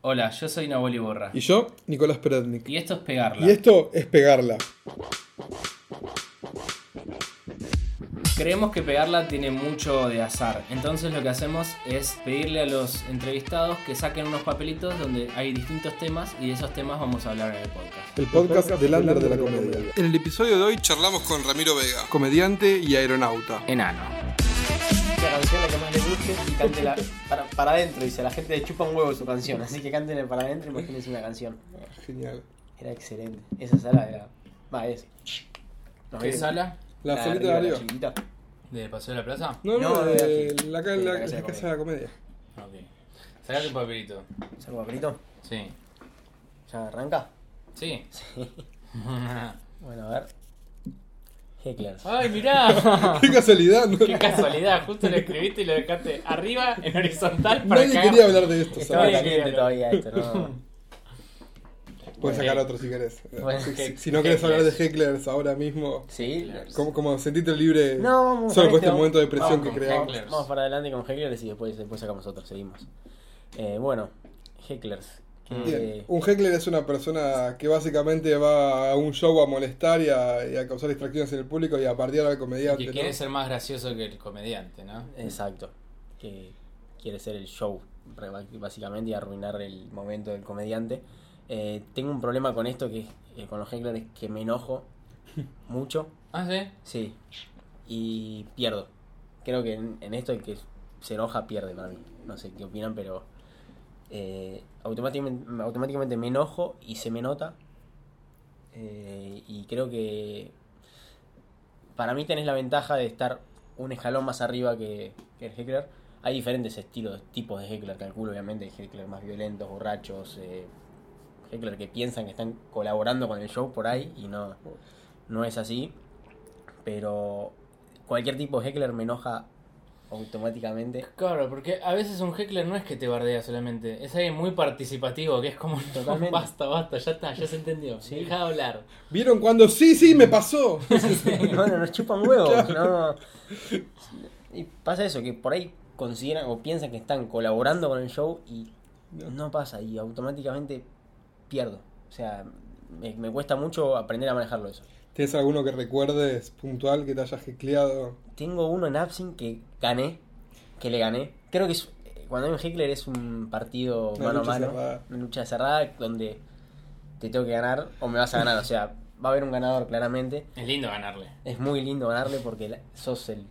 Hola, yo soy Naboli Borra. Y yo, Nicolás Perednik. Y esto es Pegarla. Y esto es pegarla. Creemos que Pegarla tiene mucho de azar. Entonces lo que hacemos es pedirle a los entrevistados que saquen unos papelitos donde hay distintos temas y de esos temas vamos a hablar en el podcast. El podcast del under de la comedia. En el episodio de hoy charlamos con Ramiro Vega, comediante y aeronauta. Enano. La canción la que más le guste y cántela para, para adentro. Dice, a la gente le chupa un huevo su canción, así que cántenle para adentro y imagínense una canción. Genial. Era excelente. Esa sala era. Va, es. ¿Nos ¿Qué sala? La, La solita de la arriba. ¿De Paseo de la Plaza? No, no, No, de de la, Sí, la- casa de la casa de la comedia. Ok. Sacate un papelito. ¿Saco papelito? Sí. ¿Ya arranca? Sí. Bueno, a ver. Hecklers. ¡Ay, mirá! Qué casualidad, ¿no? Qué casualidad, justo lo escribiste y lo dejaste arriba en horizontal para Nadie cagar. quería hablar de esto, Estaba ¿sabes? Caliente todavía esto, ¿no? Puedes sacar otro si querés. Bueno, si, no querés hablar de Hecklers. ahora mismo, Sí. como, como sentite libre. No, vamos Solo con por este momento de presión que creamos. Hecklers. Vamos para adelante con Hecklers y después, después sacamos otro, seguimos. Eh, bueno, Hecklers. Que- Bien. Un heckler es una persona que básicamente va a un show a molestar y a, y a causar distracciones en el público y a partir al comediante. Que ¿no? quiere ser más gracioso que el comediante, ¿no? Exacto. Que quiere ser el show, básicamente, y arruinar el momento del comediante. Eh, tengo un problema con esto, que eh, con los hecklers, que me enojo mucho. Ah, sí. Sí. Y pierdo. Creo que en, en esto el que se enoja pierde para mí. No sé qué opinan, pero eh, automáticamente, me enojo y se me nota. Eh, y creo que para mí tenés la ventaja de estar un escalón más arriba que, que el heckler. Hay diferentes estilos, tipos de heckler, calculo obviamente. Hay heckler más violentos, borrachos, eh, heckler que piensan que están colaborando con el show por ahí y no, no es así. Pero cualquier tipo de heckler me enoja automáticamente. Claro, porque a veces un heckler no es que te bardea solamente, es alguien muy participativo, que es como, no, Totalmente. basta, basta, ya está, ya se entendió, Sí. deja de hablar. ¿Vieron cuando sí, sí, me pasó? bueno, nos chupan huevos, ¿no? Y pasa eso, que por ahí consideran o piensan que están colaborando con el show y No. no pasa y automáticamente pierdo. O sea, me, me cuesta mucho aprender a manejarlo eso. ¿Tienes alguno que recuerdes puntual que te haya hecleado? Tengo uno en Absin que gané, que le gané. Creo que es, cuando hay un heckler es un partido Una mano a mano, cerrada. una lucha cerrada donde te tengo que ganar o me vas a ganar. O sea, va a haber un ganador claramente. Es lindo ganarle. Es muy lindo ganarle porque la- sos el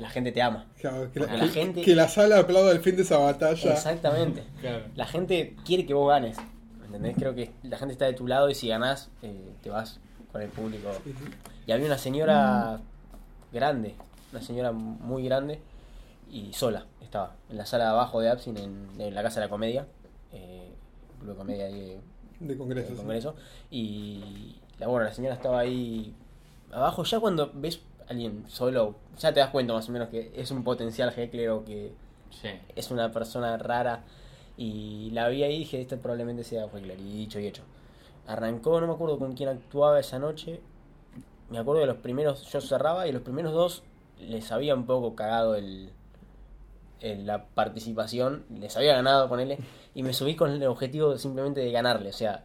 la gente te ama. Claro, que, la, A la que- gente- que la sala aplauda el fin de esa batalla. Exactamente. Claro. La gente quiere que vos ganes. ¿Entendés? Creo que la gente está de tu lado y si ganás, eh, te vas con el público. Y había una señora grande, una señora muy grande y sola. Estaba en la sala de abajo de Absin, en, en la Casa de la Comedia. Eh, Club de Comedia de- De congreso. sí. Y la, bueno, la señora estaba ahí abajo. Ya cuando ves a alguien solo, ya te das cuenta más o menos que es un potencial heckler o que Sí. es una persona rara. Y la vi ahí y dije, este probablemente sea heckler. Y dicho y hecho. Arrancó, no me acuerdo con quién actuaba esa noche. Me acuerdo de los primeros, yo cerraba y los primeros dos les había un poco cagado el, el- la participación, les había ganado con él y me subí con el objetivo simplemente de ganarle, o sea,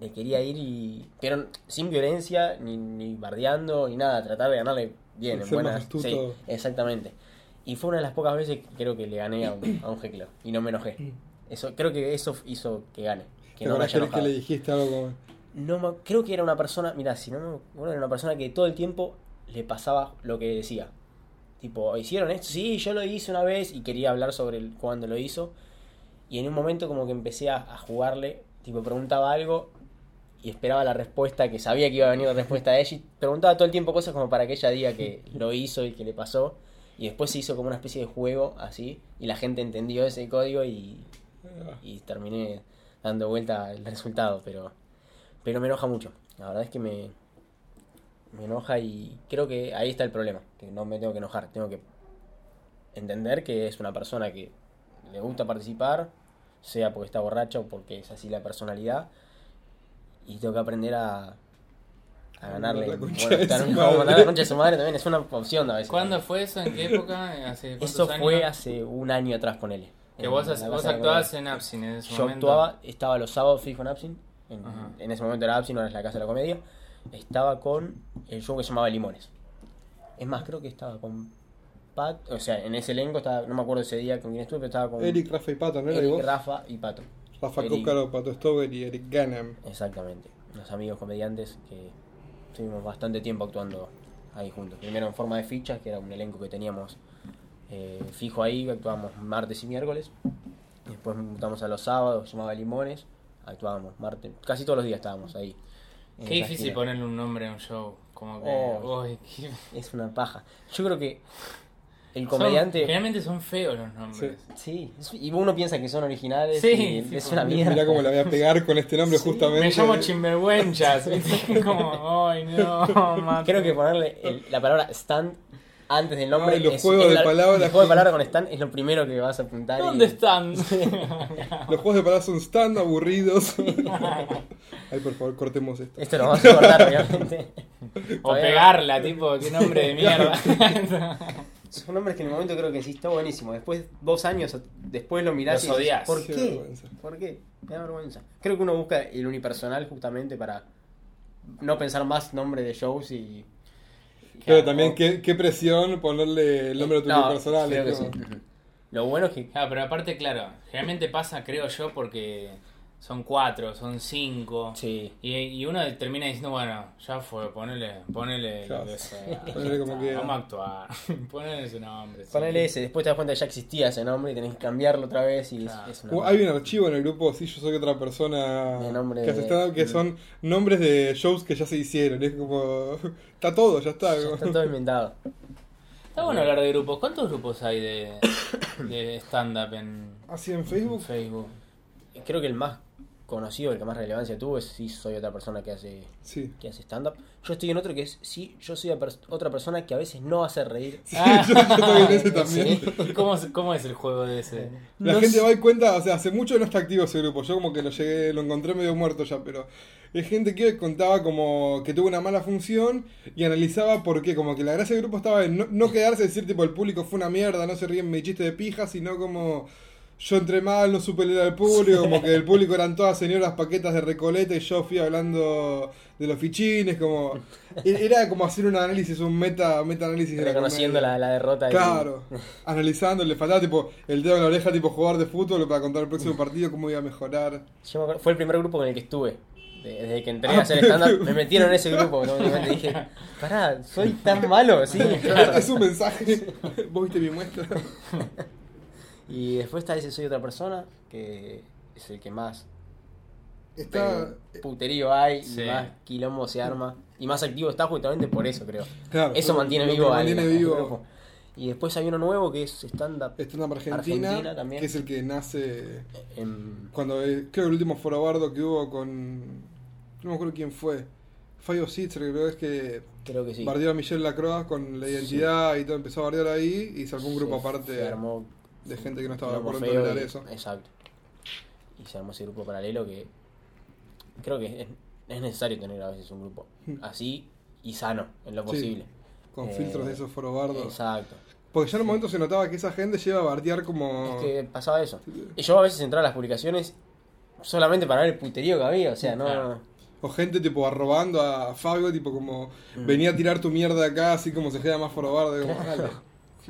le quería ir y pero sin violencia ni, ni bardeando ni nada, tratar de ganarle bien, en buenas, sí, exactamente. Y fue una de las pocas veces que creo que le gané a un, a un heckler y no me enojé. Eso creo que eso hizo que gane, que ¿Te no me que, le dijiste algo como... No me- creo que era una persona, mira, si no me acuerdo, era una persona que todo el tiempo le pasaba lo que decía. Tipo, ¿hicieron esto? Sí, yo lo hice una vez y quería hablar sobre el, cuando lo hizo. Y en un momento como que empecé a, a jugarle, tipo, preguntaba algo y esperaba la respuesta, que sabía que iba a venir la respuesta de ella y preguntaba todo el tiempo cosas como para que ella diga que lo hizo y que le pasó. Y después se hizo como una especie de juego así y la gente entendió ese código y, Ah, y terminé dando vuelta el resultado, pero pero me enoja mucho. La verdad es que me me enoja y creo que ahí está el problema, que no me tengo que enojar, tengo que entender que es una persona que le gusta participar, sea porque está borracha o porque es así la personalidad y tengo que aprender a a ganarle. La concha Bueno, estar- la concha de su madre también es una opción a veces. ¿Cuándo fue eso? ¿En qué época? ¿Hace cuántos Eso años? fue hace un año atrás, ponele. Que en vos, vos actuabas en Absin en ese Yo momento. actuaba, estaba los sábados fijo en Absin. En, ese momento era Absin, ahora es la Casa de la Comedia. Estaba con el show que se llamaba Limones. Es más, creo que estaba con Pat. O sea, en ese elenco estaba, no me acuerdo ese día con quién estuve, pero estaba con Eric, Rafa y Pato, ¿no era? ¿Y Eric, vos? Rafa y Pato. Rafa. Cócaro, Pato Stover y Eric Ganem. Exactamente. Unos amigos comediantes que estuvimos bastante tiempo actuando ahí juntos. Primero en forma de fichas, que era un elenco que teníamos eh, fijo ahí, actuábamos martes y miércoles. Después mutamos a los sábados, llamaba Limones, actuábamos martes, casi todos los días estábamos ahí. Qué difícil ponerle un nombre a un show. Como que. Oh. Es una paja. Yo creo que el Son- comediante... generalmente son feos los nombres. Sí, y uno piensa que son originales Sí, y sí, es una mierda. Mirá cómo la voy a pegar con este nombre justamente. Me llamo Chimberwenchas. ¿viste? Como, ay, no. Creo que ponerle el- la palabra stand antes del nombre. Ay, los es- juegos es de la- palabras Los juegos de palabras con stand es lo primero que vas a apuntar. y- ¿Dónde están? Los juegos de palabras son tan aburridos. Ay, por favor, cortemos esto. Esto lo vamos a cortar, obviamente. o pegarla, tipo, qué nombre de mierda. Son nombres que en el momento creo que sí está buenísimo. Después, dos años después lo mirás Los y odias. ¿Por Qué. ¿Por qué? Me da vergüenza. Creo que uno busca el unipersonal justamente para no pensar más nombre de shows y. Pero también, qué, qué presión ponerle el nombre a tu No, personal. creo que es sí. Lo bueno es que Claro, pero aparte, claro, generalmente pasa, creo yo, porque son cuatro, son cinco. Sí. Y, y uno termina diciendo, bueno, ya fue, ponele, ponele lo Claro. que sea. Ponele como quiera. Vamos a actuar. ponele ese nombre. sí. ponele ese, después te das cuenta que ya existía ese nombre y tenés que cambiarlo otra vez y es- Claro. es, una Uh, hay un archivo en el grupo, sí, yo soy otra persona De nombre que hace que son nombres de shows que ya se hicieron. Es como, está todo, ya está. Ya está todo inventado. Está bueno hablar de grupos. ¿Cuántos grupos hay de, de stand-up en Así en en Facebook. Facebook? Creo que el más conocido, el que más relevancia tuvo es si soy otra persona que hace Sí. que hace stand-up. Yo estoy en otro que es si yo soy otra persona que a veces no hace reír. Ah, yo, yo ese también. Sí. ¿Cómo, es- ¿Cómo es el juego de ese? La No gente sé. va y cuenta, o sea, hace mucho que no está activo ese grupo. Yo como que lo llegué, lo encontré medio muerto ya, pero es gente que contaba como que tuvo una mala función y analizaba por qué. Como que la gracia del grupo estaba en no, no quedarse y decir tipo el público fue una mierda, no se ríen mi chiste de pija, sino como yo entré mal, no supe leer al público, como que el público eran todas señoras paquetas de recoleta y yo fui hablando de los fichines, como era como hacer un análisis, un meta, meta análisis de la Reconociendo la, la derrota. y- Claro, analizando, le faltaba tipo el dedo en la oreja, tipo jugador de fútbol para contar el próximo partido, cómo iba a mejorar. Yo me acuerdo- fue el primer grupo con el que estuve. De- Desde que entré Ah, a hacer stand-up, me metieron en ese grupo. automáticamente dije, pará, soy tan malo, sí. claro. Es un mensaje. ¿Vos viste mi muestra? Y después está ese Soy otra persona, que es el que más Está. eh, puterío hay, Sí. y más quilombo se arma. Y más activo está justamente por eso, creo. Claro, Eso mantiene vivo mantiene al vivo. grupo. Y después hay uno nuevo que es stand-up. Stand-up Argentina, Argentina también. que es el que nace en- cuando eh, creo que el último forobardo que hubo con no me acuerdo quién fue Fabio Sitzer creo que es que creo que sí. bardeó a Michelle Lacroix con la identidad y todo empezó a bardear ahí y sacó un Se- grupo se aparte armó de gente que no estaba de acuerdo en feo tolerar y- eso Exacto. Y se armó ese grupo paralelo que creo que es, es necesario tener a veces un grupo así y sano en lo Sí, posible. con Eh, filtros de esos forobardos Exacto. porque ya en un momento se notaba que esa gente lleva a bardear como Es que pasaba eso. Y yo a veces entraba a las publicaciones solamente para ver el puterío que había, o sea, no... Claro. o gente tipo arrobando a Fabio tipo como Mm. venía a tirar tu mierda acá así como se queda más forobardo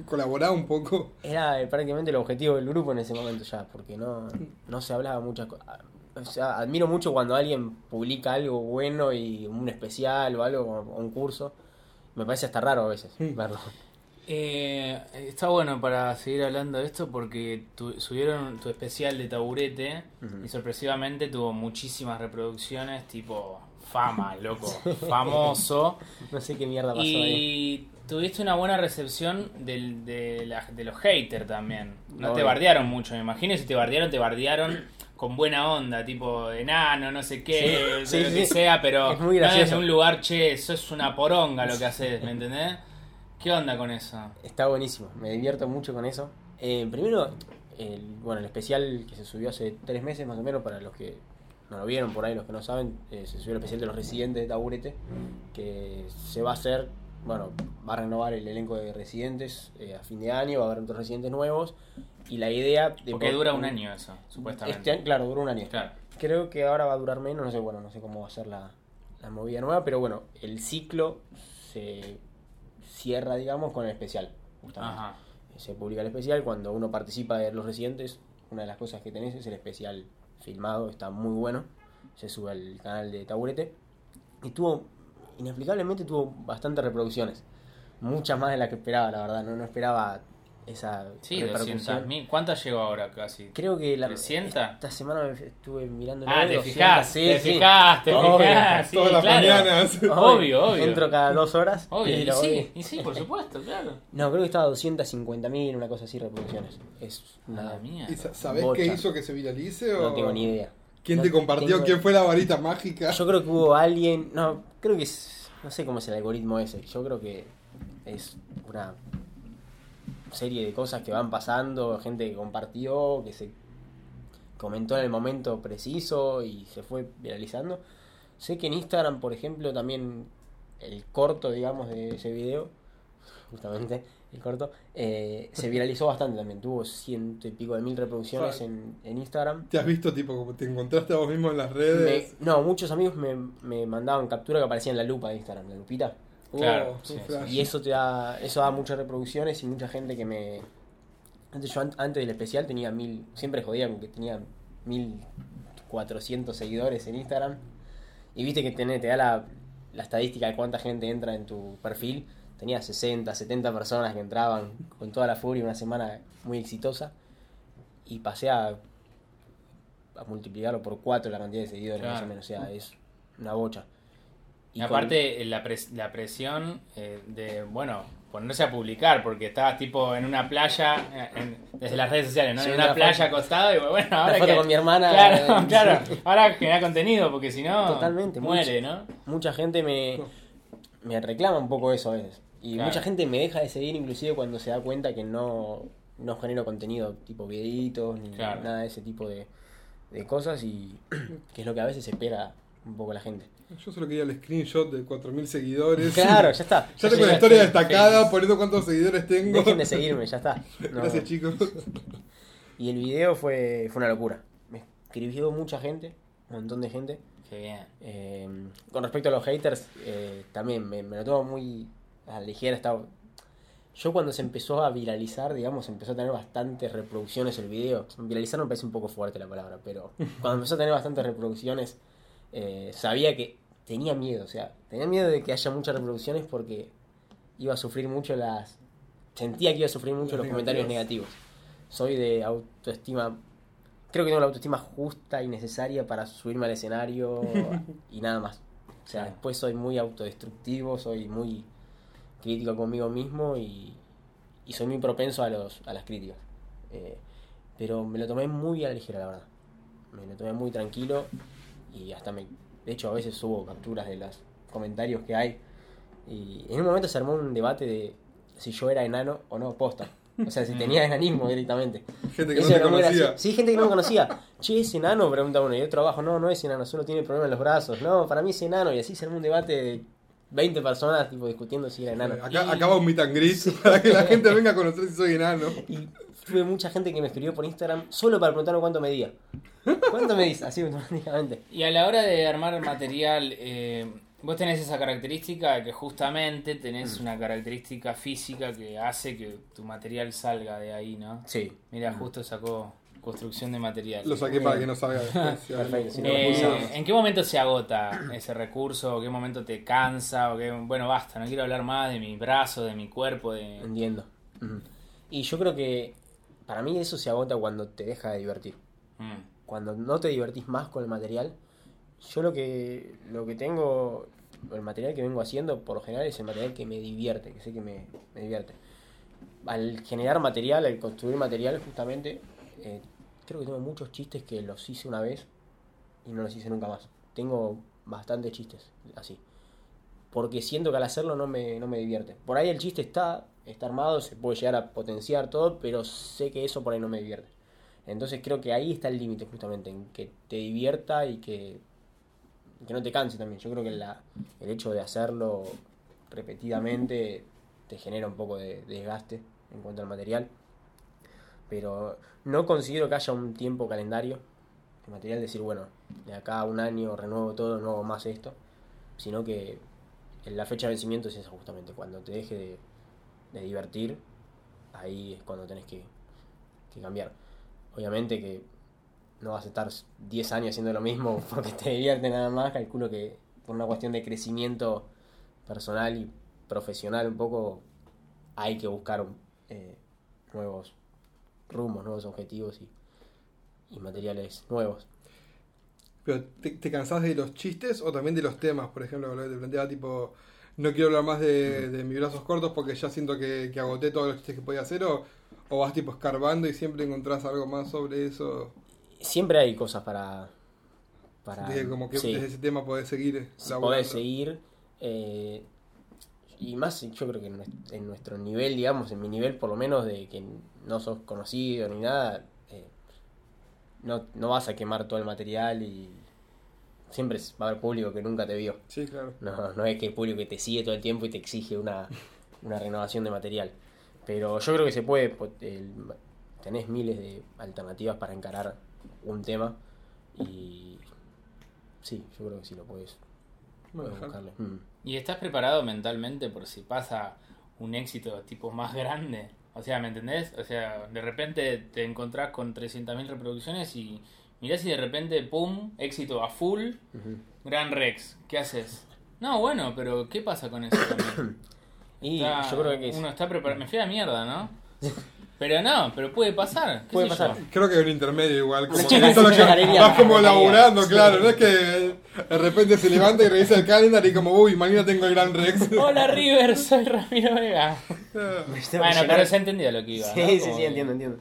colaborá un poco Era eh, prácticamente el objetivo del grupo en ese momento ya, porque no, no se hablaba muchas cosas. O sea, admiro mucho cuando alguien publica algo bueno y un especial o algo, o un curso. Me parece hasta raro a veces Mm. verlo. Eh, está bueno para seguir hablando de esto porque tu- subieron tu especial de taburete y sorpresivamente tuvo muchísimas reproducciones, tipo fama, loco, famoso. No sé qué mierda pasó ahí. Tuviste una buena recepción del, de, la- de los haters también. No te bardearon mucho, me imagino. Si te bardearon, te bardearon con buena onda, tipo enano, no sé qué, Sí, de sí, lo que sí. sea, pero Es muy no gracioso. desde un lugar, che, eso es una poronga lo que haces, ¿me entendés? ¿Qué onda con eso? Está buenísimo, me divierto mucho con eso. Eh, primero, el, bueno, el especial que se subió hace tres meses más o menos, para los que no lo vieron por ahí, los que no saben, eh, se subió el especial de los residentes de Taburete, que se va a hacer, bueno, va a renovar el elenco de residentes eh, a fin de año, va a haber otros residentes nuevos, Y la idea... De Porque por- dura un año eso, supuestamente. Este año, claro, dura un año. Claro. Creo que ahora va a durar menos, no sé, bueno, no sé cómo va a ser la, la movida nueva, pero bueno, el ciclo se cierra, digamos, con el especial. Justamente. Ajá. Se publica el especial, cuando uno participa de los residentes, una de las cosas que tenés es el especial filmado, está muy bueno, se sube al canal de Taburete, y tuvo, inexplicablemente tuvo bastantes reproducciones, muchas más de las que esperaba, la verdad, no, no esperaba esa Sí, repercusión. 200.000. ¿Cuántas llegó ahora casi? Creo que la, 300. esta semana me estuve mirando Ah, te 200, fijaste, sí, te sí. te Obvio. sí, Todas las claro. mañanas. Obvio, obvio. Entro cada dos horas. Obvio, y sí, y sí, por supuesto, claro. No, creo que estaba a 250.000, una cosa así, reproducciones. Es una... Madre mía. ¿Y sa- ¿Sabés Bocha. qué hizo que se viralice? O... No tengo ni idea. ¿Quién No te compartió? tengo- ¿Quién fue la varita mágica? Yo creo que hubo alguien... No, creo que es... No sé cómo es el algoritmo ese. Yo creo que es una serie de cosas que van pasando, gente que compartió, que se comentó en el momento preciso y se fue viralizando. Sé que en Instagram, por ejemplo, también el corto, digamos, de ese video, justamente el corto, eh, se viralizó bastante también. Tuvo ciento y pico de mil reproducciones en, en Instagram. ¿Te has visto, tipo, como te encontraste a vos mismo en las Me- redes? no, muchos amigos me, me mandaban captura que aparecía en la lupa de Instagram, la lupita. Claro, Oh, sí, un sí. flash. Y eso te da, eso da muchas reproducciones y mucha gente que me. Antes yo an- antes del especial tenía mil, siempre jodía con que tenía mil cuatrocientos seguidores en Instagram. Y viste que tenés- te da la, la estadística de cuánta gente entra en tu perfil. Tenía 60, 70 personas que entraban con toda la furia, una semana muy exitosa. Y pasé a, a multiplicarlo por cuatro la cantidad de seguidores, más o menos. O sea, es una bocha. Y con- aparte la, pres- la presión eh, de, bueno, ponerse a publicar, porque estabas tipo en una playa, eh, en- desde las redes sociales, ¿no? Sí, en una playa acostado y bueno, ahora foto que- con mi hermana, Claro, eh, claro. Ahora genera contenido, porque si no, Totalmente, muere, mucho. ¿no? mucha gente me, me reclama un poco eso a veces. Y Claro. mucha gente me deja de seguir inclusive cuando se da cuenta que no, no genero contenido tipo videitos ni Claro. nada de ese tipo de, de cosas y que es lo que a veces espera un poco la gente. Yo solo quería el screenshot de 4.000 seguidores. Claro, ya está. Ya tengo la historia destacada, poniendo cuántos seguidores tengo. Dejen de seguirme, ya está. No. Gracias, chicos. Y el video fue, fue una locura. Me escribió mucha gente, un montón de gente. Qué bien. Eh, con respecto a los haters, eh, también me, me lo tomo muy la ligera. Estaba... Yo cuando se empezó a viralizar, digamos, empezó a tener bastantes reproducciones el video. Viralizar me parece un poco fuerte la palabra, pero cuando empezó a tener bastantes reproducciones, eh, sabía que tenía miedo. O sea, tenía miedo de que haya muchas reproducciones porque iba a sufrir mucho las... Sentía que iba a sufrir mucho Los los comentarios negativos. Soy de autoestima creo que tengo la autoestima justa y necesaria para subirme al escenario y nada más. O sea, después soy muy autodestructivo, soy muy crítico conmigo mismo y, y soy muy propenso a, los, a las críticas. Eh, pero me lo tomé muy a la ligera, la verdad. Me lo tomé muy tranquilo y hasta me... De hecho, a veces subo capturas de los comentarios que hay y en un momento se armó un debate de si yo era enano o no, posta. O sea, si tenía enanismo directamente. Gente que no te muy conocía. Sí, gente que no me conocía. Che, es enano, pregunta uno. Y otro abajo, no, no es enano, solo tiene problemas en los brazos. No, para mí es enano. Y así se armó un debate de 20 personas tipo discutiendo si era enano. Acá, Y- acaba un meet and greet para que la gente venga a conocer si soy enano. Y tuve mucha gente que me escribió por Instagram solo para preguntarme cuánto medía. ¿Cuánto medís? Así automáticamente. Y a la hora de armar material, eh, vos tenés esa característica de que justamente tenés una característica física que hace que tu material salga de ahí, ¿no? Sí. Mira, justo sacó construcción de material. Lo saqué para que no salga después. Perfecto, Eh. ¿En qué momento se agota ese recurso? ¿O qué momento te cansa? ¿O qué... Bueno, basta, no quiero hablar más de mi brazo, de mi cuerpo, de... Entiendo. Y yo creo que para mí eso se agota cuando te deja de divertir. Mm, cuando no te divertís más con el material, yo lo que lo que tengo, el material que vengo haciendo por lo general es el material que me divierte, que sé que me, me divierte. Al generar material, al construir material justamente, eh, creo que tengo muchos chistes que los hice una vez y no los hice nunca más. Tengo bastantes chistes así. Porque siento que al hacerlo no me, no me divierte. Por ahí el chiste está, está armado, se puede llegar a potenciar todo, pero sé que eso por ahí no me divierte. Entonces creo que ahí está el límite justamente, en que te divierta y que, que no te canse también. Yo creo que la, el hecho de hacerlo repetidamente te genera un poco de, de desgaste en cuanto al material. Pero no considero que haya un tiempo calendario de material, decir, bueno, de acá a un año renuevo todo, no más esto, sino que la fecha de vencimiento es esa justamente, cuando te deje de, de divertir, ahí es cuando tenés que, que cambiar. Obviamente que no vas a estar 10 años haciendo lo mismo porque te divierte nada más, calculo que por una cuestión de crecimiento personal y profesional un poco hay que buscar eh, nuevos rumos, nuevos objetivos y, y materiales nuevos. Pero ¿te, ¿te cansás de los chistes o también de los temas? Por ejemplo, lo que te planteaba tipo, no quiero hablar más de, de mis brazos cortos porque ya siento que, que agoté todos los chistes que podía hacer o, o vas tipo escarbando y siempre encontrás algo más sobre eso. Siempre hay cosas para... para Desde como que sí. desde ese tema podés seguir podés seguir. eh, y más, yo creo que en nuestro nivel, digamos, en mi nivel por lo menos, de que no sos conocido ni nada, eh, no, no vas a quemar todo el material y siempre va a haber público que nunca te vio. Sí, claro. No, no es que el público que te sigue todo el tiempo y te exige una, una renovación de material. Pero yo creo que se puede, el- tenés miles de alternativas para encarar un tema y sí, yo creo que sí lo puedes, buscarle. Mm. ¿Y estás preparado mentalmente por si pasa un éxito tipo más grande? O sea, ¿me entendés? O sea, de repente te encontrás con 300.000 reproducciones y mirás y de repente, ¡pum! Éxito a full, Ujú. Gran Rex. ¿Qué haces? No, bueno, pero ¿qué pasa con eso también? Y Está- yo creo que es- uno está preparado. Me fui a la mierda, ¿no? Pero no, pero puede pasar. ¿qué Puede pasar. yo? Creo que hay un intermedio igual, como Una que es lo que vas como laburando, claro, no es que de repente se levanta y revisa el calendar y como, uy, mañana tengo el Gran Rex. Hola River, soy Ramiro Vega. Bueno, pero se entendió lo que iba. Sí, ¿no? sí, Como sí, entiendo, entiendo.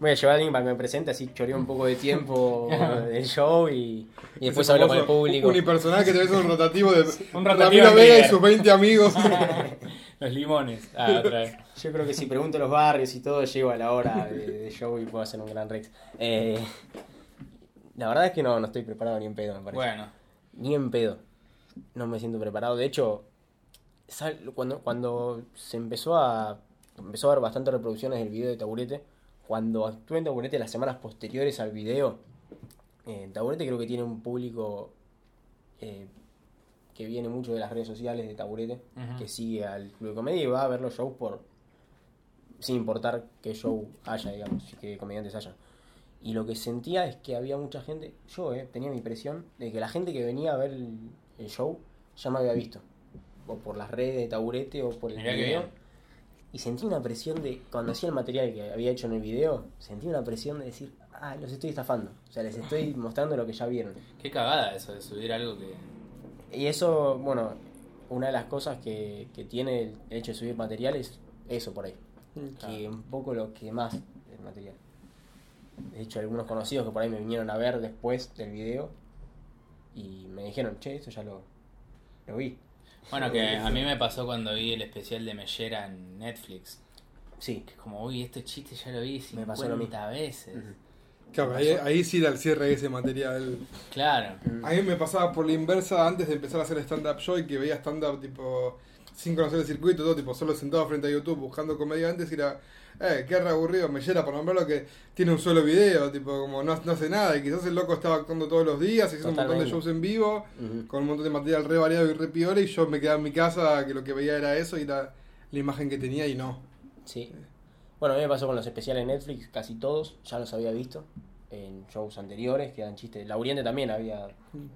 Voy a llevar a alguien para que me presente, así choreo un poco de tiempo del show y, y después hablo con el público. Unipersonal que te ves un rotativo de Un rotativo Ramiro Vega y sus 20 amigos. Los limones. Ah, otra vez. Yo creo que si pregunto los barrios y todo, llego a la hora de, de show y puedo hacer un gran Rex. Eh, la verdad es que no, no estoy preparado ni en pedo, me parece. Bueno, Ni en pedo. No me siento preparado. De hecho, cuando, cuando se empezó a. Empezó a haber bastantes reproducciones del video de Taburete. Cuando actué en Taburete las semanas posteriores al video, eh, Taburete creo que tiene un público eh, que viene mucho de las redes sociales de Taburete, que sigue al Club de Comedia y va a ver los shows por. sin importar qué show haya, digamos, qué comediantes haya. Y lo que sentía es que había mucha gente, yo eh, tenía mi impresión de que la gente que venía a ver el, el show ya me había visto. O por las redes de taburete o por el Mirá video. Y sentí una presión de, cuando hacía el material que había hecho en el video, sentí una presión de decir, ah, los estoy estafando. O sea, les estoy mostrando lo que ya vieron. qué cagada eso de subir algo que. Y eso, bueno, una de las cosas que, que tiene el hecho de subir material es eso por ahí. Que un poco lo que más es material. De hecho, algunos conocidos que por ahí me vinieron a ver después del video y me dijeron, che, eso ya lo, lo vi. Bueno, que a mí me pasó cuando vi el especial de Mellera en Netflix. Sí, Que es como, uy, este chiste ya lo vi Me 50 pasó lo mismo. veces. Claro, ahí, ahí sí da el cierre de ese material. Claro. A mí me pasaba por la inversa antes de empezar a hacer stand-up show y que veía stand-up tipo sin conocer el circuito, todo tipo solo sentado frente a YouTube buscando comediantes y era, eh, qué re aburrido, me llena por nombrarlo que tiene un solo video, tipo como no, no hace nada y quizás el loco estaba actuando todos los días, haciendo un montón de shows en vivo, con un montón de material re variado y re piola y yo me quedaba en mi casa que lo que veía era eso y era la imagen que tenía y no. Sí. Bueno, a mí me pasó con los especiales de Netflix, casi todos ya los había visto en shows anteriores, que eran chistes. Lauriente también había,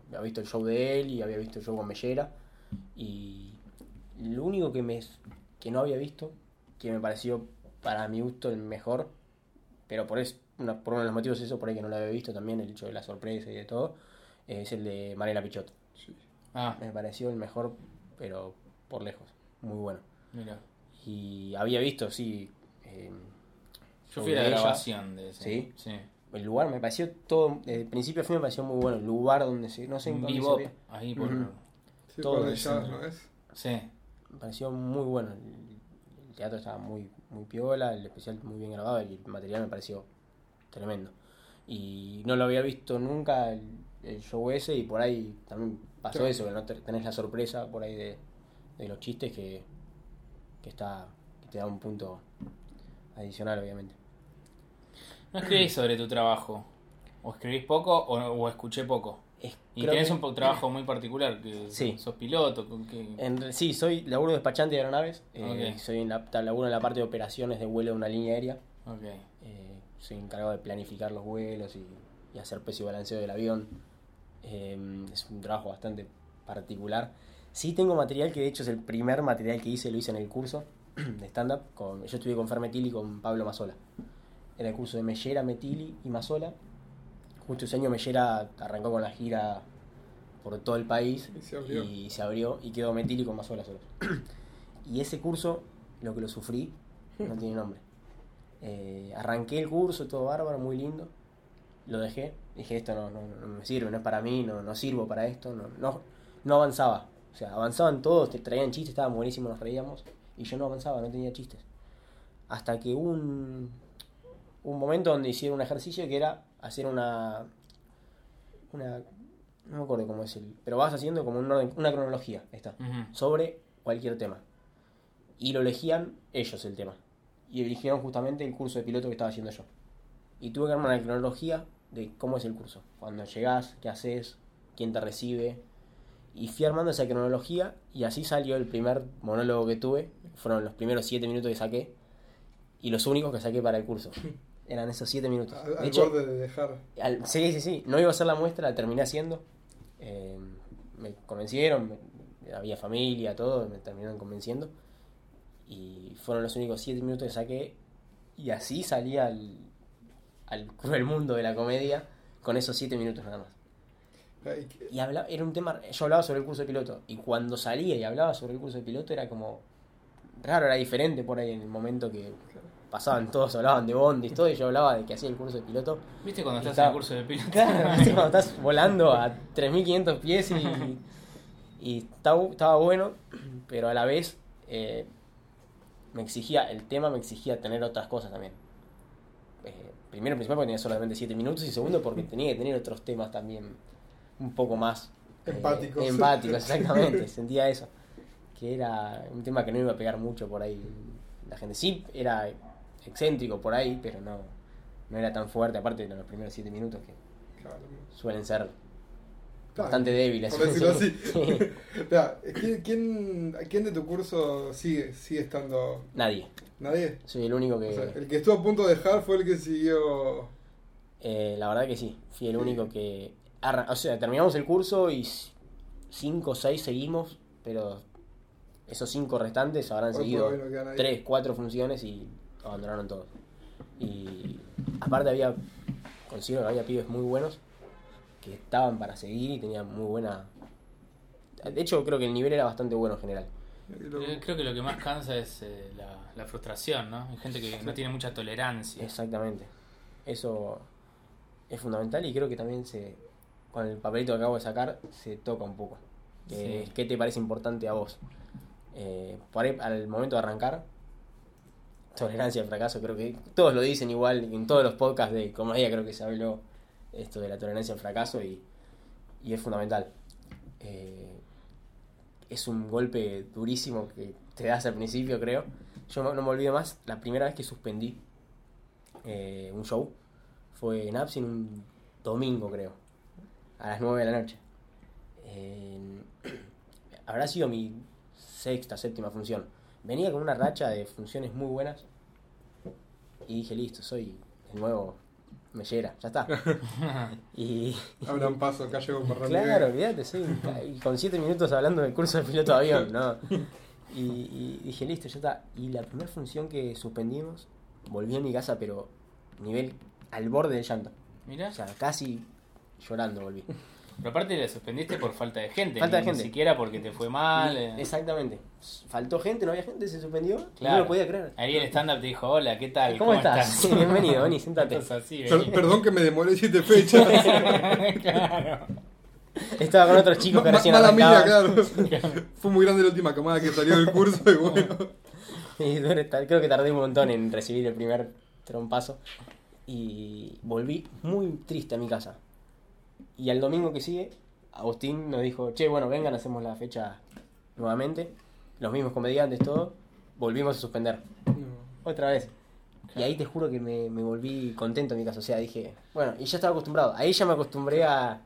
había visto el show de él y había visto el show con Mellera. Y lo único que, me, que no había visto, que me pareció para mi gusto el mejor, pero por, es, una, por uno de los motivos eso, por ahí que no lo había visto también, el hecho de la sorpresa y de todo, es el de Mariela Pichot. Ah, Me pareció el mejor, pero por lejos. Muy bueno. mira. Y había visto, sí. eh, Yo fui a la grabación de ese. ¿Sí? Sí. El lugar me pareció todo. Desde el principio a fin me pareció muy bueno. El lugar donde se. No sé en se bebop, ve. ahí por. Sí, Todo por eso. ¿no es? Sí. Me pareció muy bueno. El, el teatro estaba muy, muy piola. El especial muy bien grabado. Y el material me pareció tremendo. Y no lo había visto nunca el, el show ese. Y por ahí también pasó Claro. eso. Que no te- tenés la sorpresa por ahí de, de los chistes que, que está. que te da un punto adicional, obviamente. No escribís sobre tu trabajo. O escribís poco o, o escuché poco. Es- Y tenés que- un trabajo muy particular, que Sí. sos piloto, que... En sí, soy laburo despachante de aeronaves. eh, soy en la, laburo en la parte de operaciones de vuelo de una línea aérea. Eh, soy encargado de planificar los vuelos y, y hacer peso y balanceo del avión. Eh, es un trabajo bastante particular. Sí tengo material que de hecho es el primer material que hice, lo hice en el curso de stand-up. Yo estuve con Fer Metili y con Pablo Mazola. Era el curso de Mellera, Metili y Mazola. Justo ese año Mellera arrancó con la gira por todo el país Y se abrió. y se abrió y quedó Metili con Mazola solo. y ese curso, lo que lo sufrí, no tiene nombre. Eh, arranqué el curso, todo bárbaro, muy lindo. Lo dejé. Dije, esto no, no, no me sirve, no es para mí, no, no sirvo para esto. No, no, no avanzaba. O sea, avanzaban todos, te traían chistes, estaban buenísimos, nos reíamos. Y yo no avanzaba, no tenía chistes. Hasta que hubo un, un momento donde hicieron un ejercicio que era hacer una... una no me acuerdo cómo el... Pero vas haciendo como un orden- una cronología, esta sobre cualquier tema. Y lo elegían ellos el tema. Y eligieron justamente el curso de piloto que estaba haciendo yo. Y tuve que armar una cronología de cómo es el curso. Cuando llegás, qué haces, quién te recibe. Y fui armando esa cronología y así salió el primer monólogo que tuve. Fueron los primeros siete minutos que saqué. Y los únicos que saqué para el curso. Eran esos siete minutos. Al, De al hecho, borde de dejar. al- sí, sí, sí. No iba a hacer la muestra, la terminé haciendo. Eh, me convencieron, me- había familia, todo, me terminaron convenciendo. Y fueron los únicos siete minutos que saqué. Y así salí al, al cruel mundo de la comedia con esos siete minutos nada más. Y hablaba, era un tema, yo hablaba sobre el curso de piloto. Y cuando salía y hablaba sobre el curso de piloto era como raro, era diferente por ahí en el momento que pasaban todos, hablaban de bondis, todo, y yo hablaba de que hacía el curso de piloto. ¿Viste cuando estás Estaba- en el curso de piloto? Claro, ¿viste? cuando estás volando a 3500 pies y, y estaba, estaba bueno, pero a la vez eh, me exigía, el tema me exigía tener otras cosas también. Eh, primero, principal porque tenía solamente 7 minutos y segundo porque tenía que tener otros temas también un poco más eh, Empáticos. empáticos, exactamente, sentía eso. Que era un tema que no iba a pegar mucho por ahí. La gente sí era excéntrico por ahí, pero no, no era tan fuerte, aparte de los primeros 7 minutos que claro. suelen ser bastante débiles. Por decirlo así. ¿quién, quién, quién de tu curso sigue, sigue estando? Nadie. ¿Nadie? Soy el único que... O sea, el que estuvo a punto de dejar fue el que siguió. eh, la verdad que sí. Fui el único que... arran- O sea, terminamos el curso y 5 o 6 seguimos, pero esos 5 restantes habrán Hoy seguido hoy no queda nadie. 3, 4 funciones y abandonaron todos. Y aparte había... Considero que había pibes muy buenos que estaban para seguir y tenían muy buena... De hecho, creo que el nivel era bastante bueno en general. Creo que lo que más cansa es eh, la, la frustración, ¿no? Hay gente que no tiene mucha tolerancia. Exactamente. Eso es fundamental y creo que también se con el papelito que acabo de sacar se toca un poco. Sí. ¿Qué te parece importante a vos? Eh, por ahí, al momento de arrancar, tolerancia al fracaso, creo que todos lo dicen igual, en todos los podcasts de comedia creo que se habló esto de la tolerancia al fracaso y, y es fundamental. Eh, es un golpe durísimo que te das al principio, creo. Yo no, me olvido más, la primera vez que suspendí eh, un show fue en Absin un domingo, creo, a las 9 de la noche. Habrá sido mi sexta, séptima función. Venía con una racha de funciones muy buenas y dije, listo, soy el nuevo Mellera, ya está. y, Abran paso, acá llegó Marrón Claro, olvídate, sí. Y con siete minutos hablando del curso de piloto de avión, ¿no? Y, y dije, listo, ya está. Y la primera función que suspendimos, volví a mi casa, pero nivel al borde del llanto. Mirá, O sea, casi llorando volví. Pero aparte le suspendiste por falta de gente. Falta de ni, gente. Ni siquiera porque te fue mal. eh. Exactamente. Faltó gente, no había gente, se suspendió. Claro. No lo podía creer. Ahí el stand-up te dijo, hola, ¿qué tal? ¿Cómo, estás? Sí, bienvenido, vení, sentate. Estás así, vení. perdón que me demoré siete fechas. claro. Estaba con otros chicos que Ma- recién mala mía, arrancaban. claro. Fue muy grande la última camada que salió del curso y bueno. Y creo que tardé un montón en recibir el primer trompazo. Y volví muy triste a mi casa. Y al domingo que sigue, Agustín nos dijo, che, bueno, vengan, hacemos la fecha nuevamente. Los mismos comediantes, todo. Volvimos a suspender. Otra vez. Y ahí te juro que me, me volví contento en mi caso. O sea, dije, bueno, y ya estaba acostumbrado. Ahí ya me acostumbré a,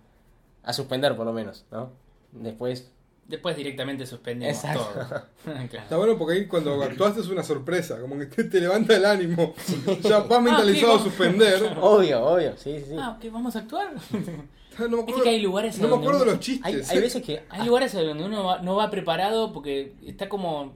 a suspender por lo menos, ¿no? Después... Después directamente suspendimos Exacto. todo. Está claro. bueno porque ahí cuando actuaste es una sorpresa, como que te, te levanta el ánimo. Ya vas mentalizado a ¿qué? suspender. Obvio, obvio, sí, sí, sí. Ah, ¿qué vamos a actuar? Ah, No me Viste que hay lugares no me donde acuerdo uno- los chistes. Hay, hay veces que... Hay lugares donde uno va- no va preparado porque está como.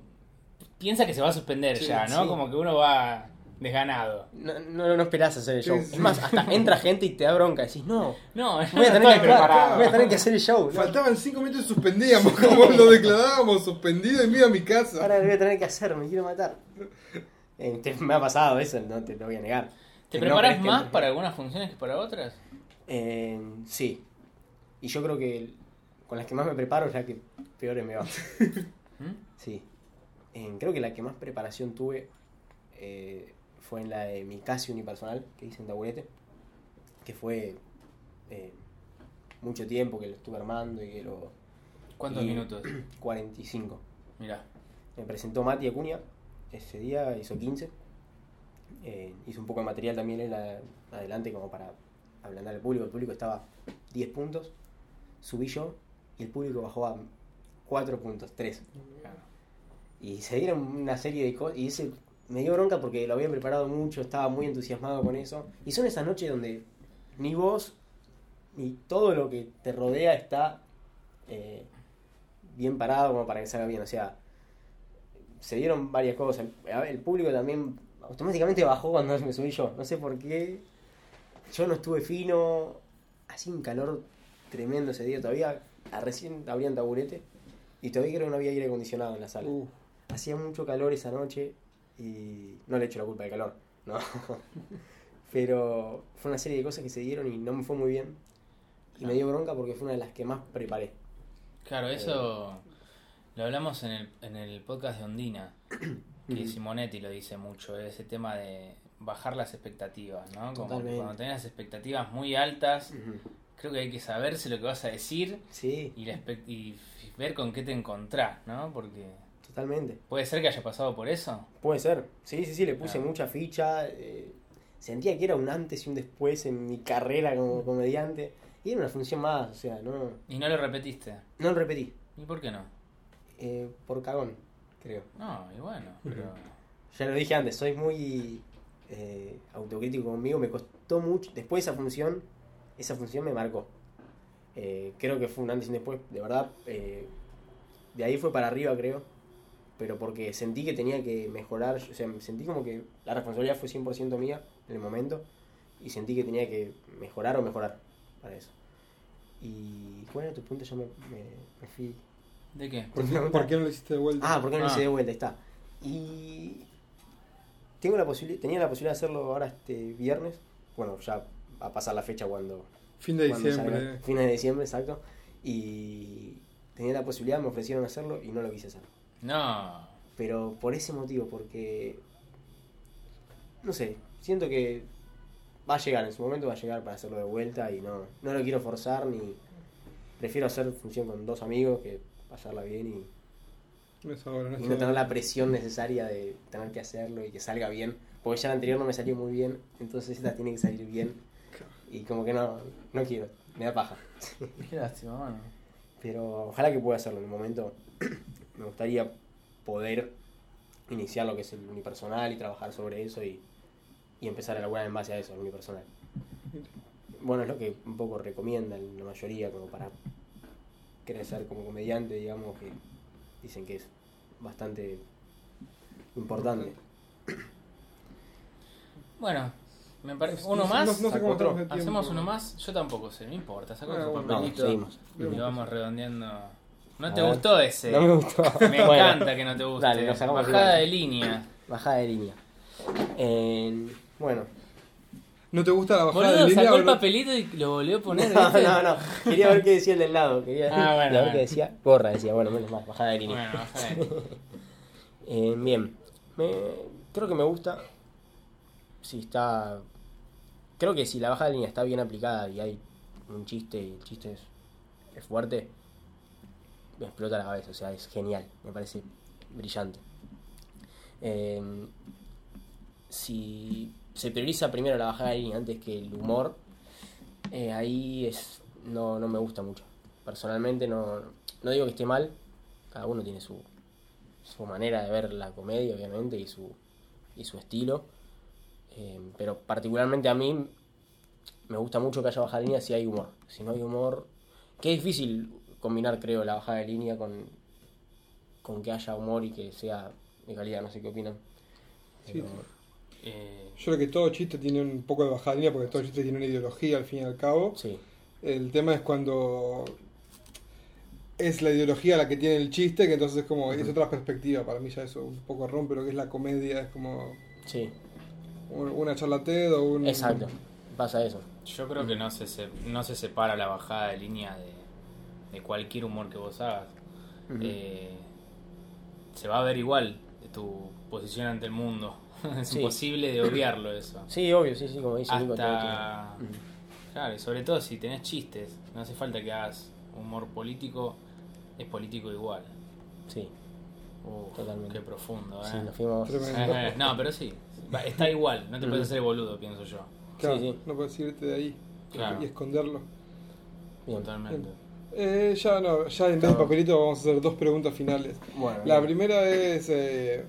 piensa que se va a suspender Sí, ya, ¿no? sí. Como que uno va desganado. No, no, no esperás hacer el show. Sí, sí. Es más, hasta entra gente y te da bronca. Decís, no, No, yo voy a no tener, que, preparado. voy a tener que hacer el show. ¿no? Faltaban cinco minutos y suspendíamos, como lo declarábamos suspendido y me iba a mi casa. Ahora lo voy a tener que hacer, me quiero matar. Eh, te- me ha pasado eso, no te lo voy a negar. ¿Te Que no preparas crees que más para algunas funciones que para otras? Eh, sí. Y yo creo que con las que más me preparo es la que peores me va. ¿Mm? Sí. Eh, creo que la que más preparación tuve eh, fue en la de mi casi unipersonal que hice en Taburete. Que fue eh, mucho tiempo que lo estuve armando y que lo. ¿Cuántos Y- minutos? 45. Mirá. Me presentó Mati Acuña, ese día hizo 15. Eh, hizo un poco de material también él a- adelante como para ablandar al público. El público estaba 10 puntos, subí yo y el público bajó a 4 puntos, 3. Y se dieron una serie de cosas y ese me dio bronca porque lo había preparado mucho, estaba muy entusiasmado con eso. Y son esas noches donde ni vos ni todo lo que te rodea está eh, bien parado como para que salga bien. O sea, se dieron varias cosas. El, el público también automáticamente bajó cuando me subí yo. No sé por qué. Yo no estuve fino. Hacía un calor tremendo ese día. Todavía a- recién abrían taburete. Y todavía creo que no había aire acondicionado en la sala. Uh, Hacía mucho calor esa noche. Y no le echo la culpa del calor. No. Pero fue una serie de cosas que se dieron y no me fue muy bien. Y me dio bronca porque fue una de las que más preparé. Claro, eso lo hablamos en el, en el podcast de Ondina, que. Simonetti lo dice mucho, ese tema de bajar las expectativas, ¿no? Como Totalmente. cuando tenés las expectativas muy altas, creo que hay que saberse lo que vas a decir Sí, y, la y ver con qué te encontrás, ¿no? Porque totalmente. puede ser que haya pasado por eso. Puede ser. Sí, sí, sí, le puse Claro. mucha ficha. eh, sentía que era un antes y un después en mi carrera como comediante. Y era una función más, o sea, no, Y no lo repetiste. no lo repetí. ¿Y por qué no? eh, por cagón, creo. No, y bueno, pero... Ya lo dije antes, soy muy eh, autocrítico conmigo. Me costó mucho. Después de esa función, esa función me marcó. Eh, creo que fue un antes y un después, de verdad. eh, de ahí fue para arriba, creo. Pero porque sentí que tenía que mejorar. O sea, sentí como que la responsabilidad fue 100% mía en el momento. Y sentí que tenía que mejorar o mejorar para eso. Y ¿cuál era tu punto? Yo me, me- me fui. ¿De qué? ¿por, qué, por qué no lo hiciste de vuelta? Ah, ¿por qué no lo hice Ah. de vuelta? Está. Y tengo la posibilidad, tenía la posibilidad de hacerlo ahora este viernes. Bueno, ya va a pasar la fecha cuando, fin de cuando diciembre. salga. Fines de diciembre, exacto. Y tenía la posibilidad, me ofrecieron hacerlo y no lo quise hacer. No. Pero por ese motivo, porque no sé, siento que va a llegar, en su momento va a llegar para hacerlo de vuelta y no, no lo quiero forzar ni prefiero hacer función con dos amigos que pasarla bien y No y no tener la presión necesaria de tener que haerlo y que salga bien. Porque ya la anterior no me salió muy bien, entonces esta tiene que salir bien. Y como que no, no quiero, me da paja. Qué lástima, mano. Pero ojalá que pueda hacerlo en un momento. me gustaría poder iniciar lo que es el unipersonal y trabajar sobre eso y, y empezar a elaborar en base a eso, el unipersonal. Bueno, es lo que un poco recomiendan la mayoría como para crecer como comediante, digamos, que dicen que es bastante importante. Bueno, me parece... No- ¿Uno más? No, no sé Sacó cómo otro. estamos de tiempo. ¿Hacemos uno más? Yo tampoco sé, no importa. Saca Ah, otro bueno. Papelito seguimos. y lo vamos redondeando. ¿No te ver. gustó ese? No me gustó. Me Bueno, encanta que no te guste. Dale, lo sacamos Bajada de línea. Bajada de línea. En- bueno. ¿No te gusta la bajada Boludo, de línea? sacó el papelito y lo volvió a poner. No, ¿viste? no, no. Quería ver qué decía el del lado. Quería Ah, bueno, ver bueno. qué decía. Gorra decía. Bueno, menos mal. Bajada de línea. Bueno, bajada de línea. Eh, bien. Me- creo que me gusta. Si está. Creo que si la bajada de línea está bien aplicada y hay un chiste y el chiste es, es fuerte, me explota la cabeza. O sea, es genial. Me parece brillante. Eh, si se prioriza primero la bajada de línea antes que el humor, eh, ahí es no, no me gusta mucho. Personalmente no, no digo que esté mal, cada uno tiene su, su manera de ver la comedia, obviamente, y su, y su estilo. Eh, pero particularmente a mí me gusta mucho que haya bajada de línea si hay humor. Si no hay humor, que es difícil combinar, creo, la bajada de línea con, con que haya humor y que sea de calidad, no sé qué opinan. Sí. Pero- Eh, Yo creo que todo chiste tiene un poco de bajada de línea porque todo chiste tiene una ideología al fin y al cabo. sí, El tema es cuando es la ideología la que tiene el chiste, que entonces es como, es otra perspectiva. Para mí ya eso un poco rompe lo que es la comedia, es como sí, un- una charla TED o un... exacto. Pasa eso. yo creo que no se, se- no se separa la bajada de línea de, de cualquier humor que vos hagas. Eh, se va a ver igual de tu posición ante el mundo. es Sí. imposible de obviarlo eso. Sí, obvio, sí, sí, como dice Nico. todo Hasta... tiene- Ujú. Claro, y sobre todo si tenés chistes, no hace falta que hagas humor político, es político igual. Sí, Uf, Totalmente. Qué profundo, ¿eh? sí, nos fuimos. Tremendo. Eh, no, pero sí, está igual, no te puedes Ujú. hacer boludo, pienso yo. Claro, Sí, sí. no puedes irte de ahí Claro. y esconderlo. Bien. Totalmente. Eh, ya no, ya en vez de papelito vamos a hacer dos preguntas finales. Bueno, La bien. primera es eh,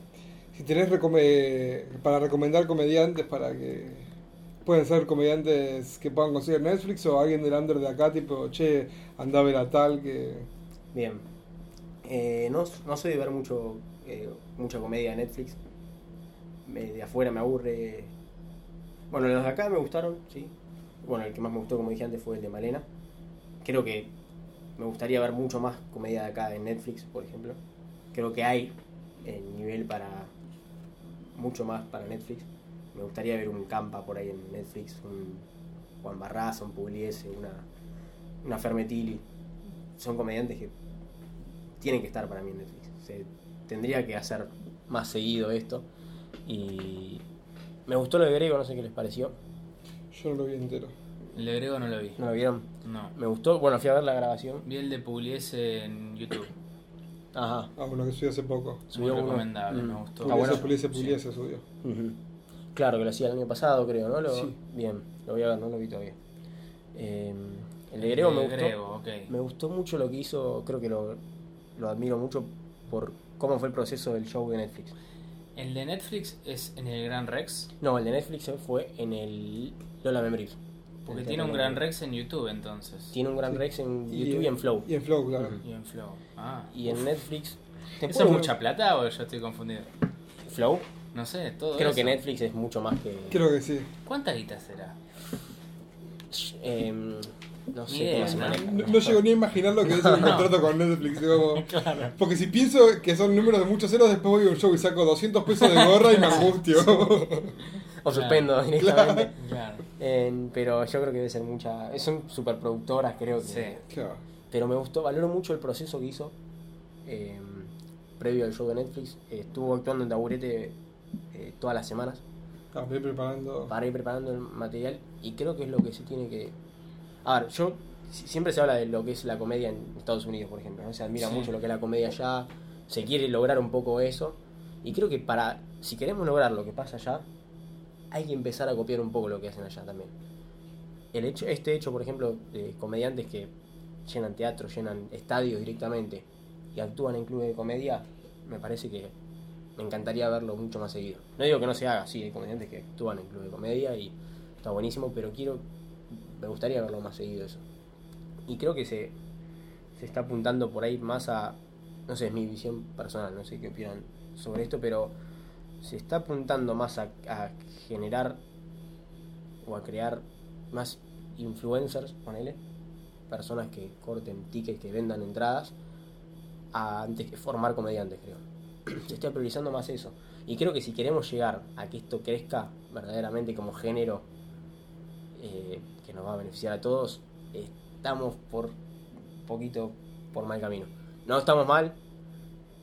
si tenés recome- para recomendar comediantes para que pueden ser comediantes que puedan conseguir Netflix o alguien del under de acá tipo, che, anda a ver a tal que Bien. Eh, no, no soy de ver mucho eh, mucha comedia de Netflix. De afuera me aburre. Bueno, los de acá me gustaron, sí. Bueno, el que más me gustó, como dije antes, fue el de Malena. Creo que me gustaría ver mucho más comedia de acá en Netflix, por ejemplo. Creo que hay el nivel para mucho más para Netflix. Me gustaría ver un Campa por ahí en Netflix, un Juan Barraza, un Pugliese, una, una Fermetili. Son comediantes que tienen que estar para mí en Netflix. Se tendría que hacer más seguido esto. Y me gustó lo de Grego, no sé qué les pareció. yo no lo vi entero. El de Grego no lo vi. ¿No lo vieron? No. Me gustó, bueno, fui a ver la grabación. Vi el de Pugliese en YouTube. Ajá. Ah, bueno, que subió hace poco. Muy Subió uno. recomendable, Mm. me gustó. Ah, Puliese, bueno. Puliese, Sí. Puliese subió. Claro, que lo hacía el año pasado, creo, ¿no? Lo- Sí. Bien, lo voy a ver, no lo vi todavía. Eh, el de Grego me gustó. Grego. Me gustó mucho lo que hizo, creo que lo, lo admiro mucho por cómo fue el proceso del show de Netflix. El de Netflix es en el Gran Rex. No, el de Netflix fue en el Lola Memories. Porque tiene un Gran. Rex en YouTube entonces. Tiene un Gran Sí. Rex en YouTube y, en Flow. Y en Flow, claro. Y en Flow. Ah. Y en Netflix. ¿Te ¿Eso es mucha plata o yo estoy confundido? Flow? No sé, todo Creo eso. que Netflix es mucho más que. Creo que sí. ¿Cuánta guita será? Em, no sé idea, cómo se ¿no? maneja. No, no llego ni a imaginar lo que es un contrato con Netflix. como- Porque si pienso que son números de muchos ceros, después voy a un show y saco 200 pesos de gorra y me angustio. O suspendo directamente. Claro. Pero yo creo que debe ser mucha. Son superproductoras, creo que. Sí. Claro. Pero me gustó, valoro mucho el proceso que hizo em, previo al show de Netflix. Estuvo actuando en taburete eh, todas las semanas Ah, voy preparando. para ir preparando el material y creo que es lo que se tiene que... A ver, yo si- siempre se habla de lo que es la comedia en Estados Unidos, por ejemplo, ¿no? se admira Sí. mucho lo que es la comedia allá, se quiere lograr un poco eso y creo que para, si queremos lograr lo que pasa allá, hay que empezar a copiar un poco lo que hacen allá también. El hecho, este hecho, por ejemplo, de comediantes que llenan teatro, llenan estadios directamente y actúan en clubes de comedia, me parece que me encantaría verlo mucho más seguido. No digo que no se haga así, hay comediantes que actúan en clubes de comedia y está buenísimo, pero quiero, me gustaría verlo más seguido eso. Y creo que se, se está apuntando por ahí más a, no sé, es mi visión personal, no sé qué opinan sobre esto, pero se está apuntando más a, generar o a crear más influencers, ponele, personas que corten tickets, que vendan entradas, a- antes que formar comediantes, creo. Se está priorizando más eso. Y creo que si queremos llegar a que esto crezca verdaderamente como género eh, que nos va a beneficiar a todos, estamos por poquito por mal camino. No estamos mal,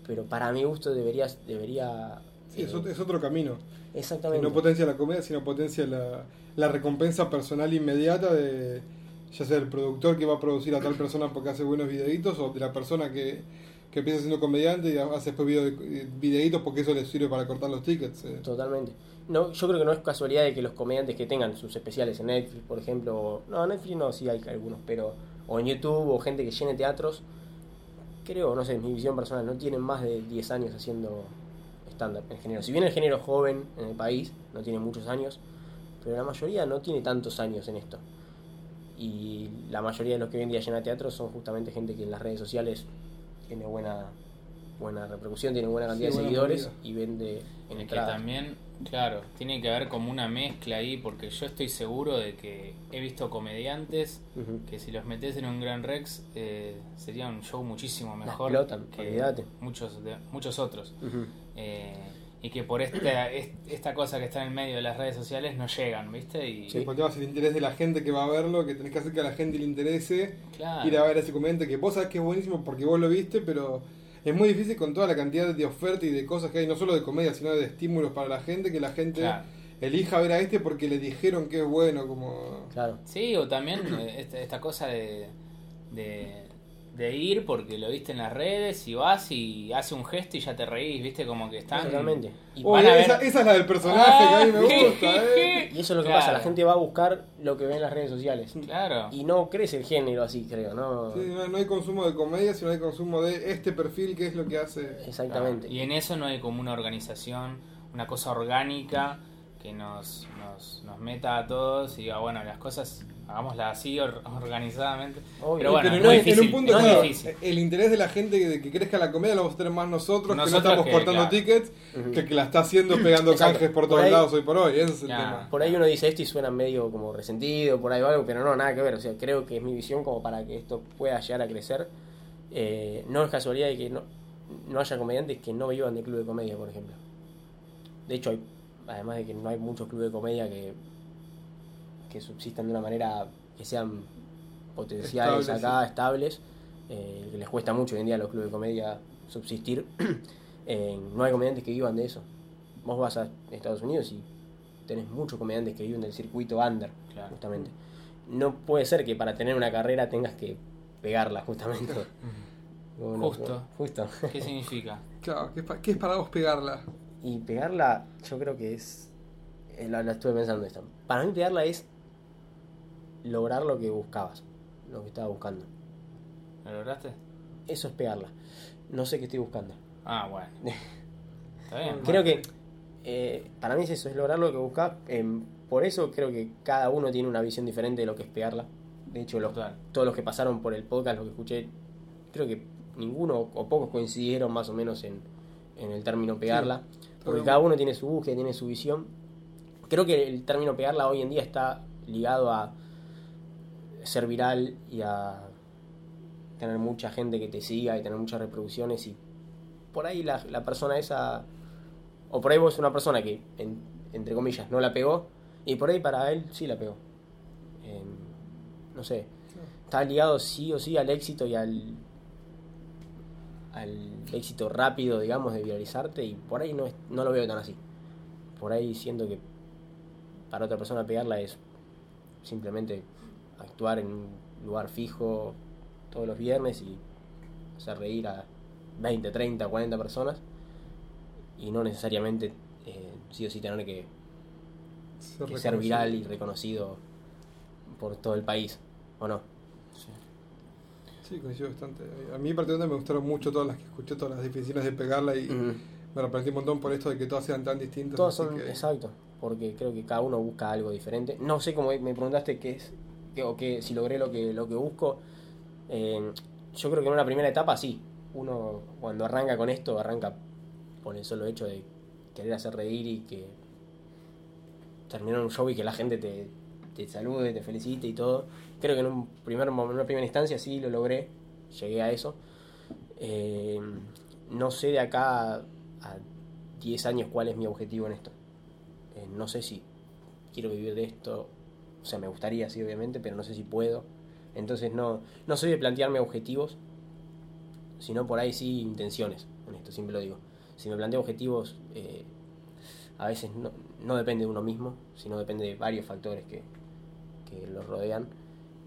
pero para mi gusto debería... debería Sí, es, es otro camino. Exactamente. no potencia la comedia, sino potencia la, la recompensa personal inmediata de ya sea el productor que va a producir a tal persona porque hace buenos videitos o de la persona que, que empieza siendo comediante y hace después video, videitos porque eso le sirve para cortar los tickets. eh. Totalmente. No, yo creo que no es casualidad de que los comediantes que tengan sus especiales en Netflix, por ejemplo, o- no, Netflix no, sí hay algunos, pero o en YouTube o gente que llene teatros, creo, no sé, mi visión personal, no tienen más de 10 años haciendo stand-up en género. Si bien el género joven en el país, no tiene muchos años, pero la mayoría no tiene tantos años en esto. Y la mayoría de los que hoy en día llena teatros son justamente gente que en las redes sociales tiene buena buena repercusión, tiene buena cantidad Sí, de buena seguidores y vende en Es que también, claro, tiene que haber como una mezcla ahí, porque yo estoy seguro de que he visto comediantes que si los metes en un Gran Rex eh, sería un show muchísimo mejor explotan, que muchos, de- muchos otros. Eh, y que por esta, est- esta cosa que está en el medio de las redes sociales no llegan, ¿viste? Y Sí, porque vas el interés de la gente que va a verlo, que tenés que hacer que a la gente le interese claro, ir a ver a ese comediante que vos sabés que es buenísimo porque vos lo viste, pero es muy difícil con toda la cantidad de oferta y de cosas que hay, no solo de comedia, sino de estímulos para la gente, que la gente Claro. elija ver a este porque le dijeron que es bueno, como... Claro. Sí, o también eh, esta, esta cosa de, de, de ir porque lo viste en las redes y vas y hace un gesto y ya te reís, ¿viste? Como que están... Totalmente. Y, Uy, van a ver- esa, esa es la del personaje que a mí me Ah, gusta, ¿eh? y eso es lo que Claro. pasa, la gente va a buscar lo que ve en las redes sociales. Claro. Y no crece el género así, creo, ¿no? Sí, no, no hay consumo de comedia, sino hay consumo de este perfil que es lo que hace... Exactamente. Y en eso no hay como una organización, una cosa orgánica que nos, nos, nos meta a todos y diga, bueno, las cosas hagámoslas así or- organizadamente. Obvio. Pero bueno, Pero es no, muy en- difícil. en un punto, es muy claro, difícil. el interés de la gente de que crezca la comedia lo vamos a tener más nosotros, que no Nosotros estamos que, cortando claro. tickets, que, que la está haciendo pegando Exacto. canjes por Por todos ahí- lados hoy por hoy, ese es el tema. Por ahí uno dice esto y suena medio como resentido, por ahí o algo, pero no, nada que ver. O sea, creo que es mi visión como para que esto pueda llegar a crecer. Eh, no es casualidad de que no, no haya comediantes que no vivan de club de comedia, por ejemplo. De hecho, hay, además de que no hay muchos clubes de comedia que, que subsistan de una manera que sean potenciales Estables, acá, estables, eh, que les cuesta mucho hoy en día a los clubes de comedia subsistir. Eh, no hay comediantes que vivan de eso. Vos vas a Estados Unidos y tenés muchos comediantes que viven del circuito under, Claro. justamente. No puede ser que para tener una carrera tengas que pegarla, justamente. Bueno, Justo. Justo. ¿Qué significa? Claro, ¿qué qué es para vos pegarla? Y pegarla, yo creo que es. eh, La, la estuve pensando esta. Para mí, pegarla es lograr lo que buscabas, lo que estaba buscando. ¿Lo lograste? Eso es pegarla. No sé qué estoy buscando. Ah, bueno. Está bien. Creo que eh, para mí es eso, es lograr lo que buscas. Em, por eso creo que cada uno tiene una visión diferente de lo que es pegarla. De hecho, los, todos los que pasaron por el podcast, los que escuché, creo que ninguno o pocos coincidieron más o menos en, en el término pegarla. porque cada uno tiene su búsqueda, tiene su visión. Creo que el término pegarla hoy en día está ligado a ser viral y a tener mucha gente que te siga y tener muchas reproducciones y por ahí la, la persona esa o por ahí vos una persona que en- entre comillas no la pegó y por ahí para él sí la pegó. Em, no sé está ligado sí o sí al éxito y al al éxito rápido digamos de viralizarte y por ahí no, es- no lo veo tan así. Por ahí siento que para otra persona pegarla es simplemente actuar en un lugar fijo todos los viernes y hacer reír a 20, 30, 40 personas y no necesariamente eh, sí o sí tener que, Ser que ser reconocido. viral y reconocido por todo el país, ¿o no? Sí, coincido bastante. A mí particularmente me gustaron mucho todas las que escuché, todas las definiciones de pegarla y me arrepentí un montón por esto de que todas sean tan distintas. Todos así son que- exacto, porque creo que cada uno busca algo diferente. No sé cómo me preguntaste qué es, o qué, si logré lo que, lo que busco. Eh, yo creo que en una primera etapa sí. Uno cuando arranca con esto, arranca por el solo hecho de querer hacer reír y que terminar un show y que la gente te, te salude, te felicite y todo. Creo que en un primer una primera instancia sí lo logré, llegué a eso. Eh, no sé de acá a 10 años cuál es mi objetivo en esto. Eh, no sé si quiero vivir de esto, o sea, me gustaría, sí, obviamente, pero no sé si puedo. Entonces no, no soy de plantearme objetivos, sino por ahí sí intenciones, en esto siempre lo digo. Si me planteo objetivos, eh, a veces no, no depende de uno mismo, sino depende de varios factores que, que los rodean.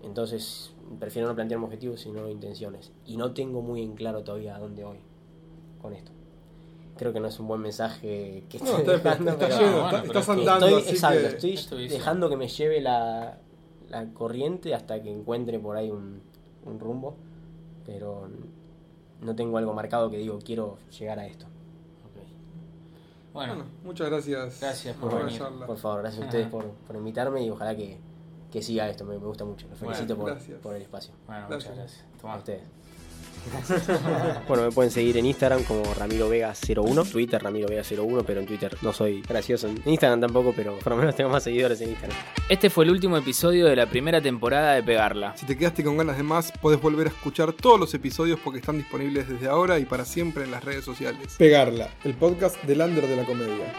Entonces, prefiero no plantearme objetivos, sino intenciones. Y no tengo muy en claro todavía a dónde voy con esto. Creo que no es un buen mensaje que No, estoy está, dejando, está pero- lleno, bueno, está- pero estás andando, estoy, así exacto, que... estoy dejando que me lleve la, la corriente hasta que encuentre por ahí un, un rumbo, pero no tengo algo marcado que digo quiero llegar a esto. Bueno, Bueno, muchas gracias. Gracias por venir. charla. Por favor, gracias a ustedes por, por invitarme y ojalá que, que siga esto, me, me gusta mucho. Los Bueno, felicito por, por el espacio. bueno, Gracias. muchas gracias. A ustedes. Bueno, me pueden seguir en Instagram como Ramiro Vega 01, Twitter Ramiro Vega 01, pero en Twitter no soy gracioso. En Instagram tampoco, pero por lo menos tengo más seguidores en Instagram. Este fue el último episodio de la primera temporada de Pegarla. Si te quedaste con ganas de más, podés volver a escuchar todos los episodios porque están disponibles desde ahora y para siempre en las redes sociales. Pegarla, el podcast del under de la comedia.